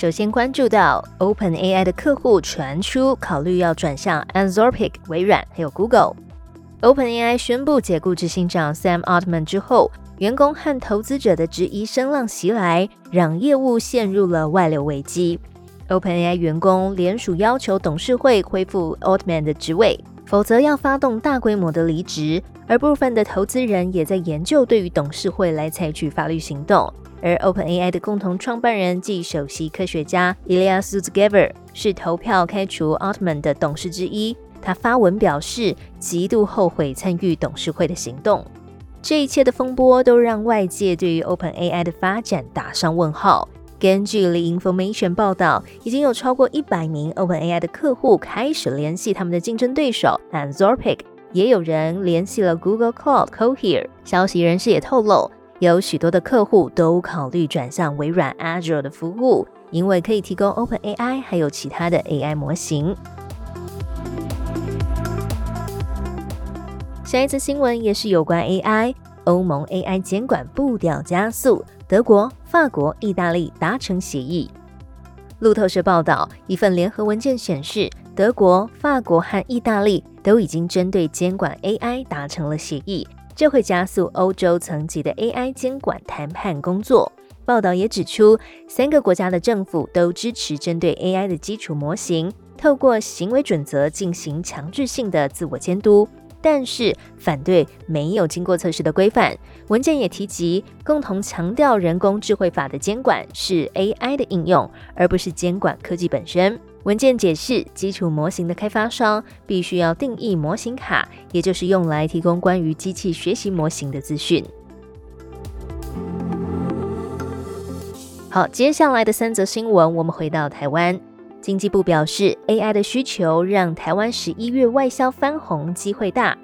首先关注到 Open AI 的客户传出考虑要转向 Anthropic、微软还有 Google。Open AI 宣布解雇执行长 Sam Altman 之后，员工和投资者的质疑声浪袭来，让业务陷入了外流危机。Open AI 员工联署要求董事会恢复 Altman 的职位，否则要发动大规模的离职。而部分的投资人也在研究对于董事会来采取法律行动。而 OpenAI 的共同创办人暨首席科学家 Ilya Sutskever 是投票开除 Altman 的董事之一。他发文表示，极度后悔参与董事会的行动。这一切的风波都让外界对于 OpenAI 的发展打上问号。根据 The Information 报道，已经有超过一百名 OpenAI 的客户开始联系他们的竞争对手 Anthropic，也有人联系了 Google Cloud Cohere。消息人士也透露。有许多的客户都考虑转向微软 Azure 的服务，因为可以提供 OpenAI 还有其他的 AI 模型。下一次新闻也是有关 AI，欧盟 AI 监管步调加速，德国、法国、意大利达成协议。路透社报道，一份联合文件显示，德国、法国和意大利都已经针对监管 AI 达成了协议。这会加速欧洲层级的 AI 监管谈判工作。报道也指出，三个国家的政府都支持针对 AI 的基础模型，透过行为准则进行强制性的自我监督，但是反对没有经过测试的规范。文件也提及，共同强调人工智慧法的监管是 AI 的应用，而不是监管科技本身。文件解释，基础模型的开发商必须要定义模型卡，也就是用来提供关于机器学习模型的资讯。好，接下来的三则新闻，我们回到台湾。经济部表示，AI 的需求让台湾十一月外销翻红机会大。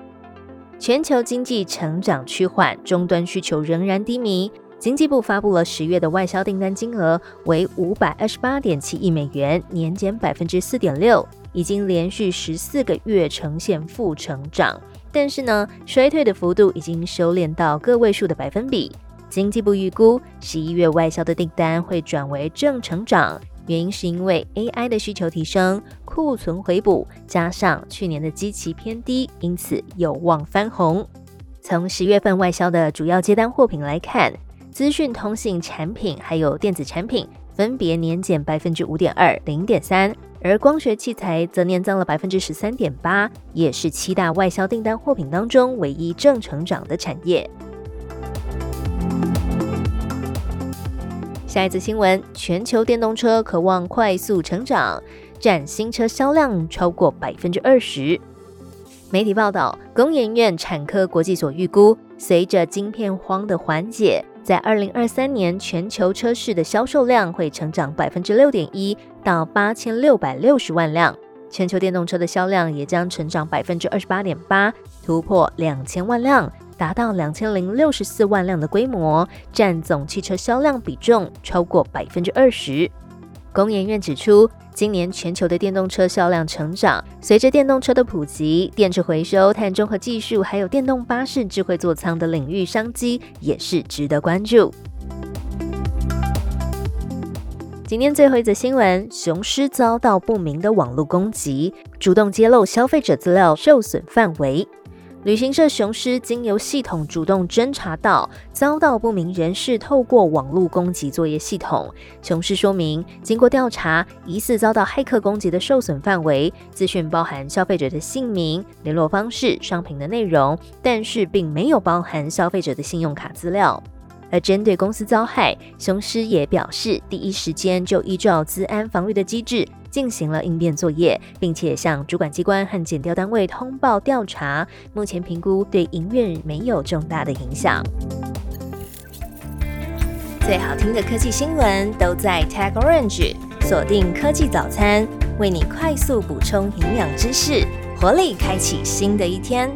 全球经济成长趋缓，终端需求仍然低迷。经济部发布了十月的外销订单金额为五百二十八点七亿美元，年减百分之四点六，已经连续十四个月呈现负成长。但是呢，衰退的幅度已经收敛到个位数的百分比。经济部预估十一月外销的订单会转为正成长，原因是因为 AI 的需求提升，库存回补，加上去年的基期偏低，因此有望翻红。从十月份外销的主要接单货品来看。资讯通信产品还有电子产品分别年减百分之五点二、零点三，而光学器材则年增了百分之十三点八，也是七大外销订单货品当中唯一正成长的产业。下一次新闻：全球电动车渴望快速成长，占新车销量超过百分之二十。媒体报道，工研院产科国际所预估，随着晶片荒的缓解。在二零二三年，全球车市的销售量会成长百分之六点一，到八千六百六十万辆。全球电动车的销量也将成长百分之二十八点八，突破两千万辆，达到两千零六十四万辆的规模，占总汽车销量比重超过百分之二十。工研院指出。今年全球的电动车销量成长，随着电动车的普及，电池回收、碳中和技术，还有电动巴士、智慧座舱的领域商机也是值得关注。今天最后一则新闻：雄狮遭到不明的网络攻击，主动揭露消费者资料受损范围。旅行社雄狮经由系统主动侦查到遭到不明人士透过网络攻击作业系统。雄狮说明，经过调查，疑似遭到骇客攻击的受损范围资讯包含消费者的姓名、联络方式、商品的内容，但是并没有包含消费者的信用卡资料。而针对公司遭害，雄狮也表示，第一时间就依照资安防御的机制进行了应变作业，并且向主管机关和检调单位通报调查。目前评估对营运没有重大的影响。最好听的科技新闻都在 Tag Orange，锁定科技早餐。为你快速补充营养知识，活力开启新的一天。